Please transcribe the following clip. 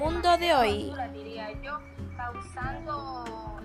mundo de hoy. diría yo, causando